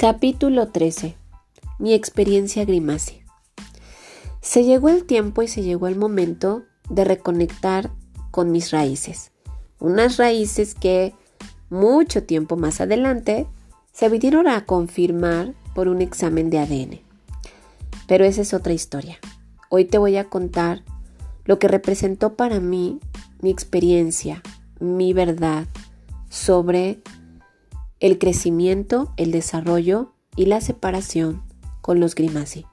Capítulo 13. Mi experiencia Grimassi. Se llegó el tiempo y se llegó el momento de reconectar con mis raíces. Unas raíces que mucho tiempo más adelante se vinieron a confirmar por un examen de ADN. Pero esa es otra historia. Hoy te voy a contar lo que representó para mí mi experiencia, mi verdad sobre el crecimiento, el desarrollo y la separación con los Grimassi.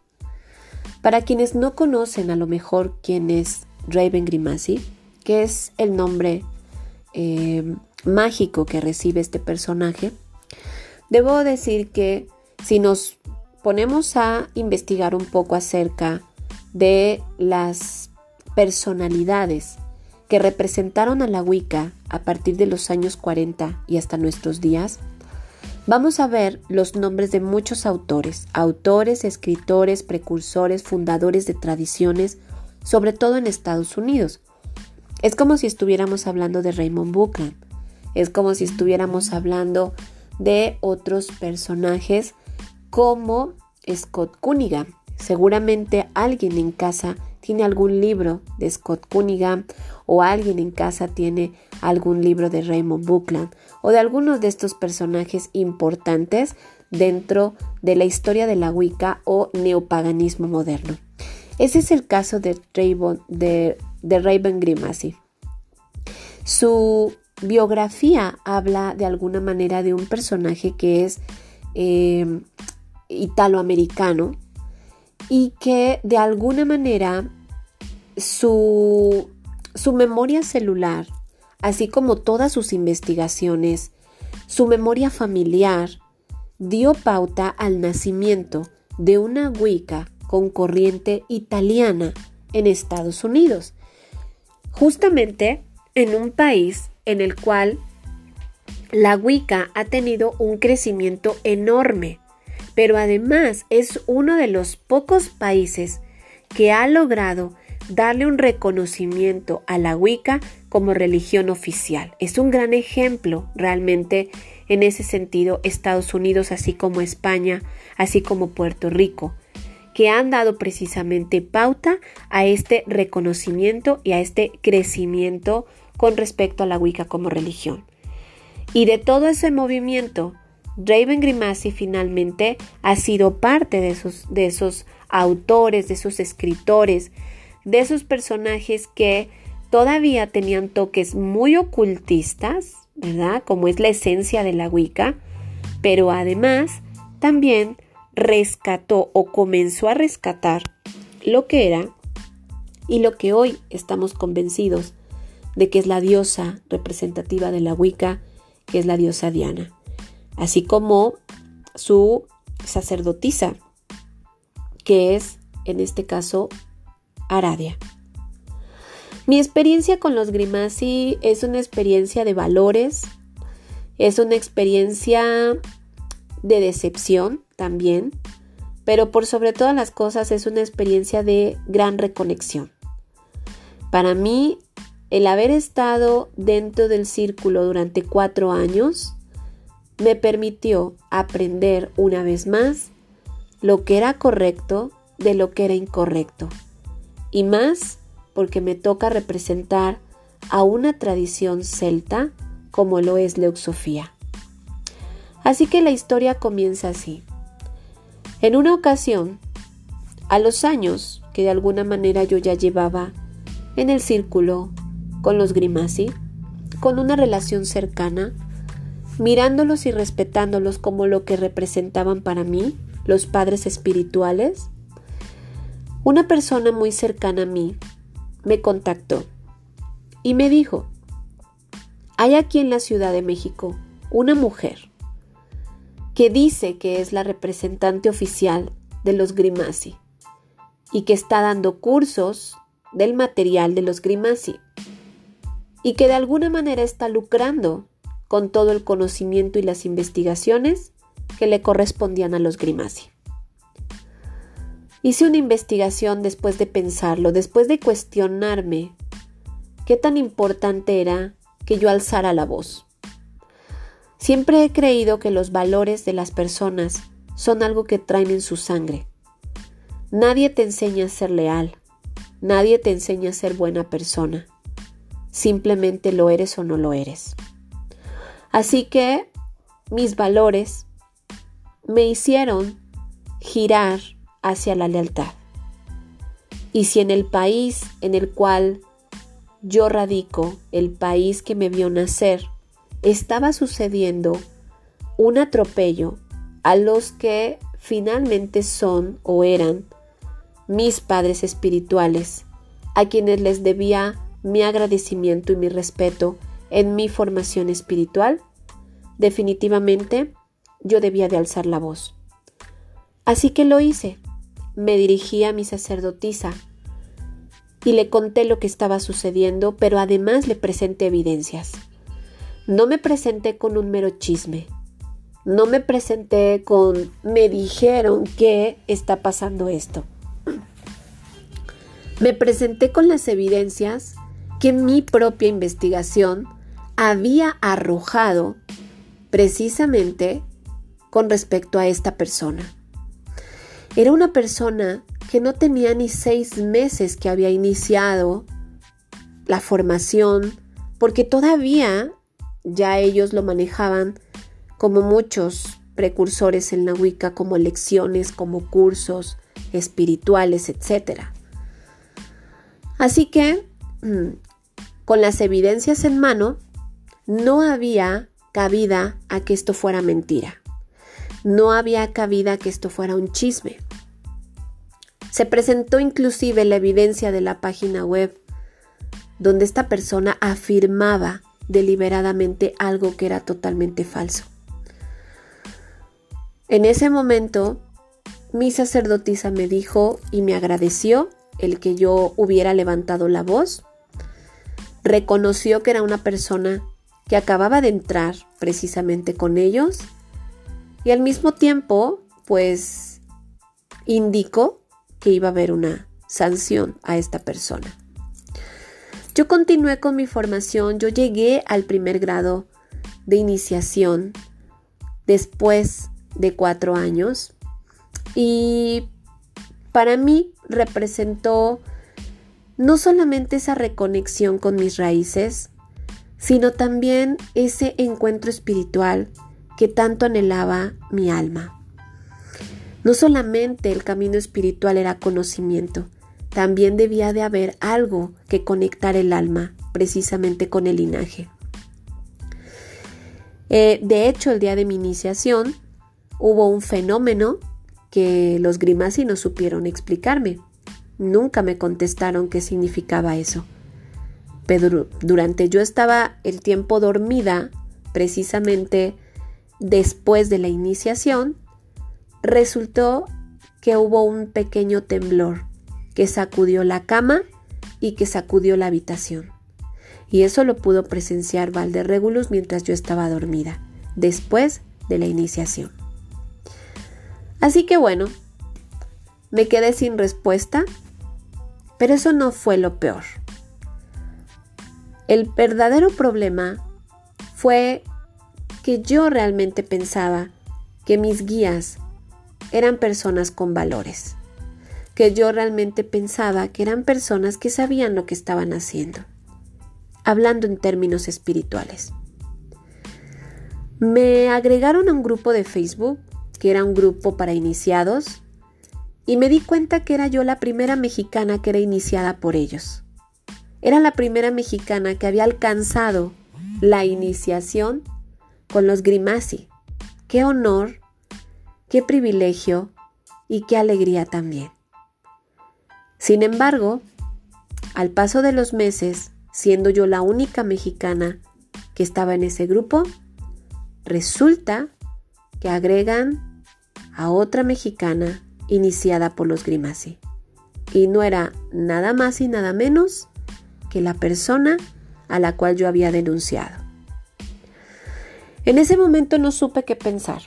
Para quienes no conocen a lo mejor quién es Raven Grimassi, que es el nombre eh, mágico que recibe este personaje, debo decir que si nos ponemos a investigar un poco acerca de las personalidades que representaron a la Wicca a partir de los años 40 y hasta nuestros días, Vamos a ver los nombres de muchos autores, autores, escritores, precursores, fundadores de tradiciones, sobre todo en Estados Unidos. Es como si estuviéramos hablando de Raymond Buchanan, es como si estuviéramos hablando de otros personajes como Scott Cunningham. Seguramente alguien en casa tiene algún libro de Scott Cunningham o alguien en casa tiene algún libro de Raymond Buckland o de algunos de estos personajes importantes dentro de la historia de la Wicca o neopaganismo moderno. Ese es el caso de, Raven, de, Grimassi. Su biografía habla de alguna manera de un personaje que es eh, italoamericano y que de alguna manera su, su memoria celular, así como todas sus investigaciones, su memoria familiar, dio pauta al nacimiento de una Wicca con corriente italiana en Estados Unidos, justamente en un país en el cual la Wicca ha tenido un crecimiento enorme, pero además es uno de los pocos países que ha logrado darle un reconocimiento a la Wicca como religión oficial. Es un gran ejemplo realmente en ese sentido Estados Unidos, así como España, así como Puerto Rico, que han dado precisamente pauta a este reconocimiento y a este crecimiento con respecto a la Wicca como religión. Y de todo ese movimiento, Raven Grimassi finalmente ha sido parte de esos, de esos autores, de esos escritores, de esos personajes que todavía tenían toques muy ocultistas, ¿verdad? Como es la esencia de la Wicca, pero además también rescató o comenzó a rescatar lo que era y lo que hoy estamos convencidos de que es la diosa representativa de la Wicca, que es la diosa Diana, así como su sacerdotisa, que es en este caso Aradia. Mi experiencia con los Grimassi es una experiencia de valores, es una experiencia de decepción también, pero por sobre todas las cosas es una experiencia de gran reconexión. Para mí, el haber estado dentro del círculo durante cuatro años me permitió aprender una vez más lo que era correcto de lo que era incorrecto y más porque me toca representar a una tradición celta como lo es Leuxofía. Así que la historia comienza así. En una ocasión, a los años que de alguna manera yo ya llevaba en el círculo con los Grimassi, con una relación cercana, mirándolos y respetándolos como lo que representaban para mí, los padres espirituales, una persona muy cercana a mí me contactó y me dijo, hay aquí en la Ciudad de México una mujer que dice que es la representante oficial de los Grimassi y que está dando cursos del material de los Grimassi y que de alguna manera está lucrando con todo el conocimiento y las investigaciones que le correspondían a los Grimassi. Hice una investigación después de pensarlo, después de cuestionarme qué tan importante era que yo alzara la voz. Siempre he creído que los valores de las personas son algo que traen en su sangre. Nadie te enseña a ser leal, nadie te enseña a ser buena persona. Simplemente lo eres o no lo eres. Así que mis valores me hicieron girar hacia la lealtad. Y si en el país en el cual yo radico, el país que me vio nacer, estaba sucediendo un atropello a los que finalmente son o eran mis padres espirituales, a quienes les debía mi agradecimiento y mi respeto en mi formación espiritual, definitivamente yo debía de alzar la voz. Así que lo hice. Me dirigí a mi sacerdotisa y le conté lo que estaba sucediendo, pero además le presenté evidencias. No me presenté con un mero chisme. No me presenté con me dijeron que está pasando esto. Me presenté con las evidencias que mi propia investigación había arrojado precisamente con respecto a esta persona. Era una persona que no tenía ni seis meses que había iniciado la formación, porque todavía ya ellos lo manejaban como muchos precursores en la Wicca, como lecciones, como cursos espirituales, etc. Así que, mm, con las evidencias en mano, no había cabida a que esto fuera mentira. No había cabida a que esto fuera un chisme. Se presentó inclusive la evidencia de la página web donde esta persona afirmaba deliberadamente algo que era totalmente falso. En ese momento, mi sacerdotisa me dijo y me agradeció el que yo hubiera levantado la voz. Reconoció que era una persona que acababa de entrar precisamente con ellos y al mismo tiempo, pues, indicó que iba a haber una sanción a esta persona. Yo continué con mi formación, yo llegué al primer grado de iniciación después de cuatro años y para mí representó no solamente esa reconexión con mis raíces, sino también ese encuentro espiritual que tanto anhelaba mi alma. No solamente el camino espiritual era conocimiento, también debía de haber algo que conectar el alma precisamente con el linaje. Eh, de hecho, el día de mi iniciación hubo un fenómeno que los Grimasi no supieron explicarme. Nunca me contestaron qué significaba eso. Pero durante yo estaba el tiempo dormida, precisamente después de la iniciación, resultó que hubo un pequeño temblor que sacudió la cama y que sacudió la habitación. Y eso lo pudo presenciar Valderregulus mientras yo estaba dormida, después de la iniciación. Así que bueno, me quedé sin respuesta, pero eso no fue lo peor. El verdadero problema fue que yo realmente pensaba que mis guías eran personas con valores que yo realmente pensaba que eran personas que sabían lo que estaban haciendo, hablando en términos espirituales. Me agregaron a un grupo de Facebook, que era un grupo para iniciados, y me di cuenta que era yo la primera mexicana que era iniciada por ellos. Era la primera mexicana que había alcanzado la iniciación con los Grimasi. Qué honor, qué privilegio y qué alegría también. Sin embargo, al paso de los meses, siendo yo la única mexicana que estaba en ese grupo, resulta que agregan a otra mexicana iniciada por los Grimasi. Y no era nada más y nada menos que la persona a la cual yo había denunciado. En ese momento no supe qué pensar.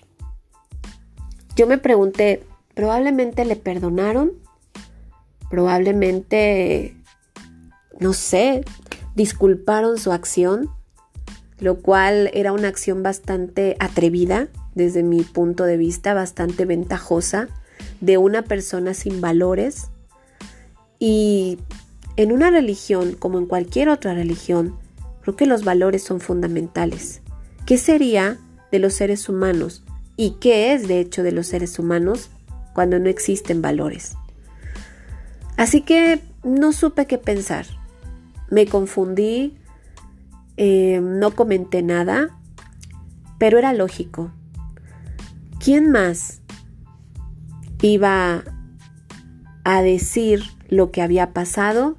Yo me pregunté, ¿probablemente le perdonaron? probablemente, no sé, disculparon su acción, lo cual era una acción bastante atrevida, desde mi punto de vista, bastante ventajosa de una persona sin valores. Y en una religión, como en cualquier otra religión, creo que los valores son fundamentales. ¿Qué sería de los seres humanos y qué es de hecho de los seres humanos cuando no existen valores? Así que no supe qué pensar. Me confundí, eh, no comenté nada, pero era lógico. ¿Quién más iba a decir lo que había pasado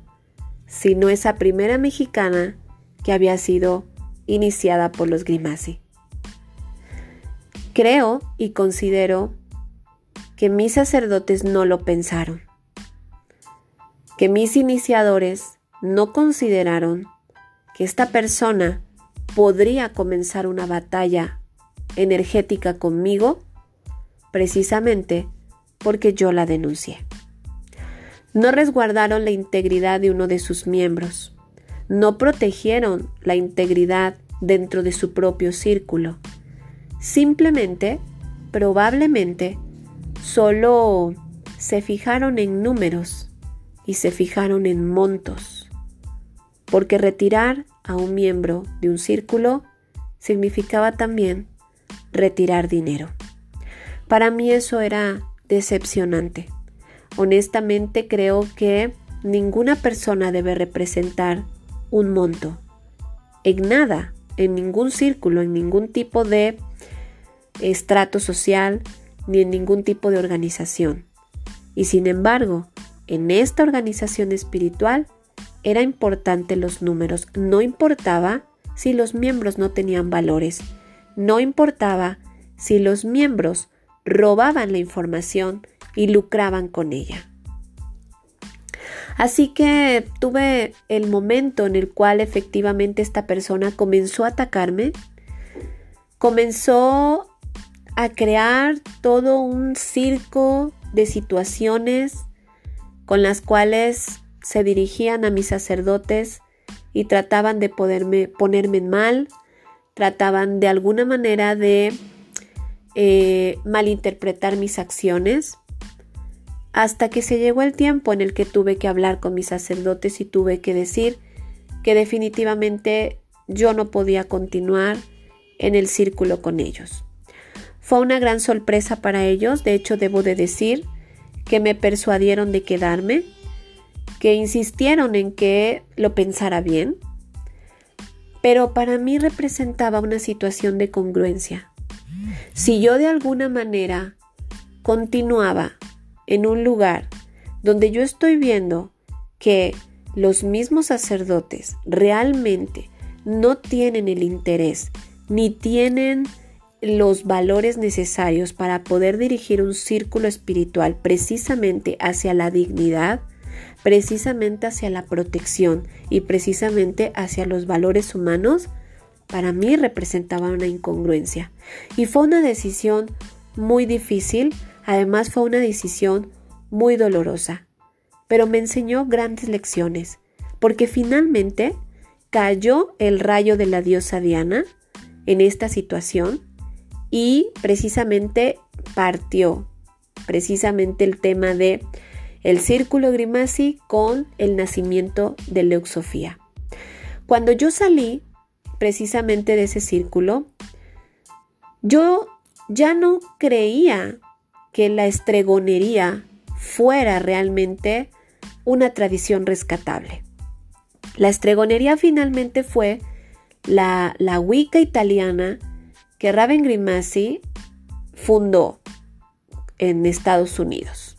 sino esa primera mexicana que había sido iniciada por los Grimassi? Creo y considero que mis sacerdotes no lo pensaron, que mis iniciadores no consideraron que esta persona podría comenzar una batalla energética conmigo precisamente porque yo la denuncié. No resguardaron la integridad de uno de sus miembros, no protegieron la integridad dentro de su propio círculo. Simplemente, probablemente, solo se fijaron en números y se fijaron en montos, porque retirar a un miembro de un círculo significaba también retirar dinero. Para mí eso era decepcionante. Honestamente creo que ninguna persona debe representar un monto. En nada, en ningún círculo, en ningún tipo de estrato social, ni en ningún tipo de organización. Y sin embargo, en esta organización espiritual era importante los números, no importaba si los miembros no tenían valores, no importaba si los miembros robaban la información y lucraban con ella. Así que tuve el momento en el cual efectivamente esta persona comenzó a atacarme, comenzó a crear todo un circo de situaciones con las cuales se dirigían a mis sacerdotes y trataban de poderme, ponerme en mal, trataban de alguna manera de eh, malinterpretar mis acciones, hasta que se llegó el tiempo en el que tuve que hablar con mis sacerdotes y tuve que decir que definitivamente yo no podía continuar en el círculo con ellos. Fue una gran sorpresa para ellos, de hecho debo de decir que me persuadieron de quedarme, que insistieron en que lo pensara bien, pero para mí representaba una situación de congruencia. Si yo de alguna manera continuaba en un lugar donde yo estoy viendo que los mismos sacerdotes realmente no tienen el interés ni tienen los valores necesarios para poder dirigir un círculo espiritual precisamente hacia la dignidad, precisamente hacia la protección y precisamente hacia los valores humanos, para mí representaba una incongruencia. Y fue una decisión muy difícil, además fue una decisión muy dolorosa, pero me enseñó grandes lecciones, porque finalmente cayó el rayo de la diosa Diana en esta situación y precisamente partió precisamente el tema de el círculo Grimassi con el nacimiento de Leuxofía. Cuando yo salí precisamente de ese círculo, yo ya no creía que la estregonería fuera realmente una tradición rescatable. La estregonería finalmente fue la, la Wicca italiana que Raven Grimassi fundó en Estados Unidos.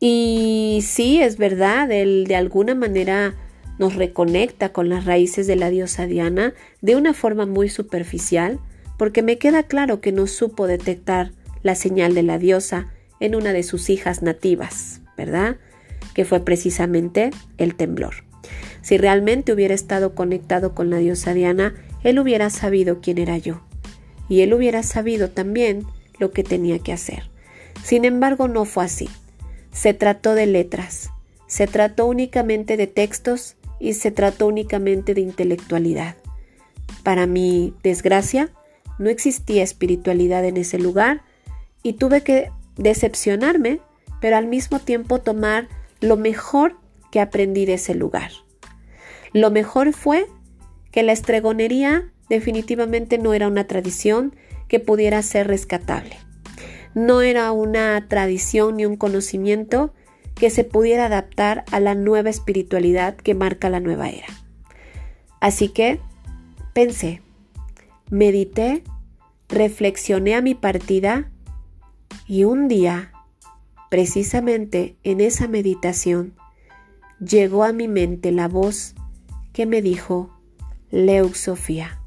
Y sí, es verdad, él de alguna manera nos reconecta con las raíces de la diosa Diana de una forma muy superficial, porque me queda claro que no supo detectar la señal de la diosa en una de sus hijas nativas, ¿verdad? Que fue precisamente el temblor. Si realmente hubiera estado conectado con la diosa Diana, él hubiera sabido quién era yo. Y él hubiera sabido también lo que tenía que hacer. Sin embargo, no fue así. Se trató de letras, se trató únicamente de textos y se trató únicamente de intelectualidad. Para mi desgracia, no existía espiritualidad en ese lugar y tuve que decepcionarme, pero al mismo tiempo tomar lo mejor que aprendí de ese lugar. Lo mejor fue que la estregonería definitivamente no era una tradición que pudiera ser rescatable. No era una tradición ni un conocimiento que se pudiera adaptar a la nueva espiritualidad que marca la nueva era. Así que pensé, medité, reflexioné a mi partida y un día, precisamente en esa meditación, llegó a mi mente la voz que me dijo Leuxofía.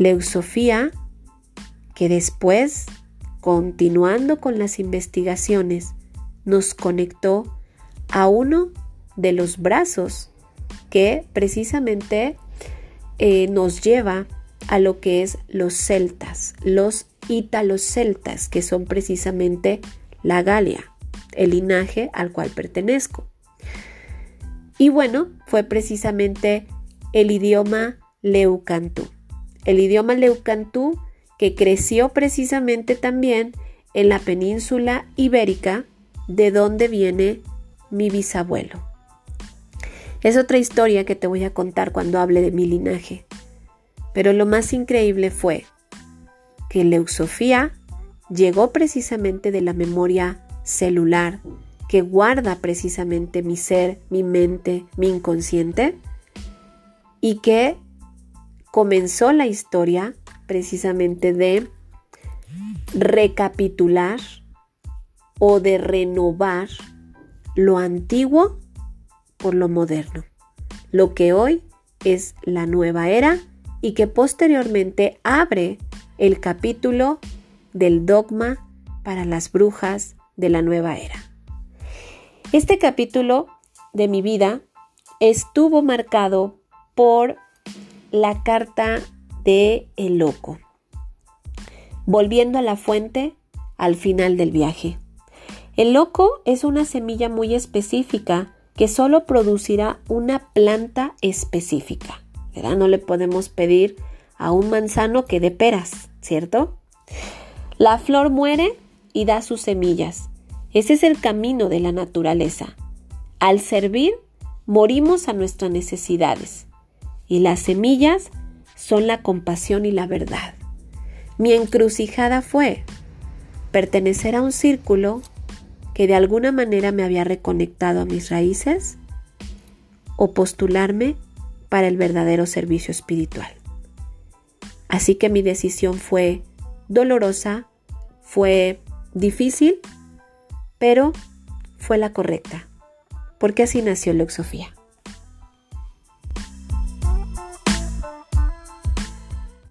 Leuxofía que después, continuando con las investigaciones, nos conectó a uno de los brazos que precisamente eh, nos lleva a lo que es los celtas, los ítalos celtas, que son precisamente la Galia, el linaje al cual pertenezco. Y bueno, fue precisamente el idioma leucantú. El idioma leucantú que creció precisamente también en la península ibérica, de donde viene mi bisabuelo. Es otra historia que te voy a contar cuando hable de mi linaje. Pero lo más increíble fue que Leuxofía llegó precisamente de la memoria celular que guarda precisamente mi ser, mi mente, mi inconsciente y que comenzó la historia precisamente de recapitular o de renovar lo antiguo por lo moderno, lo que hoy es la nueva era y que posteriormente abre el capítulo del dogma para las brujas de la nueva era. Este capítulo de mi vida estuvo marcado por la carta de El Loco, volviendo a la fuente al final del viaje. El loco es una semilla muy específica que solo producirá una planta específica. No le podemos pedir a un manzano que dé peras, ¿cierto? La flor muere y da sus semillas. Ese es el camino de la naturaleza. Al servir, morimos a nuestras necesidades. Y las semillas son la compasión y la verdad. Mi encrucijada fue pertenecer a un círculo que de alguna manera me había reconectado a mis raíces o postularme para el verdadero servicio espiritual. Así que mi decisión fue dolorosa, fue difícil, pero fue la correcta, porque así nació Lexofía.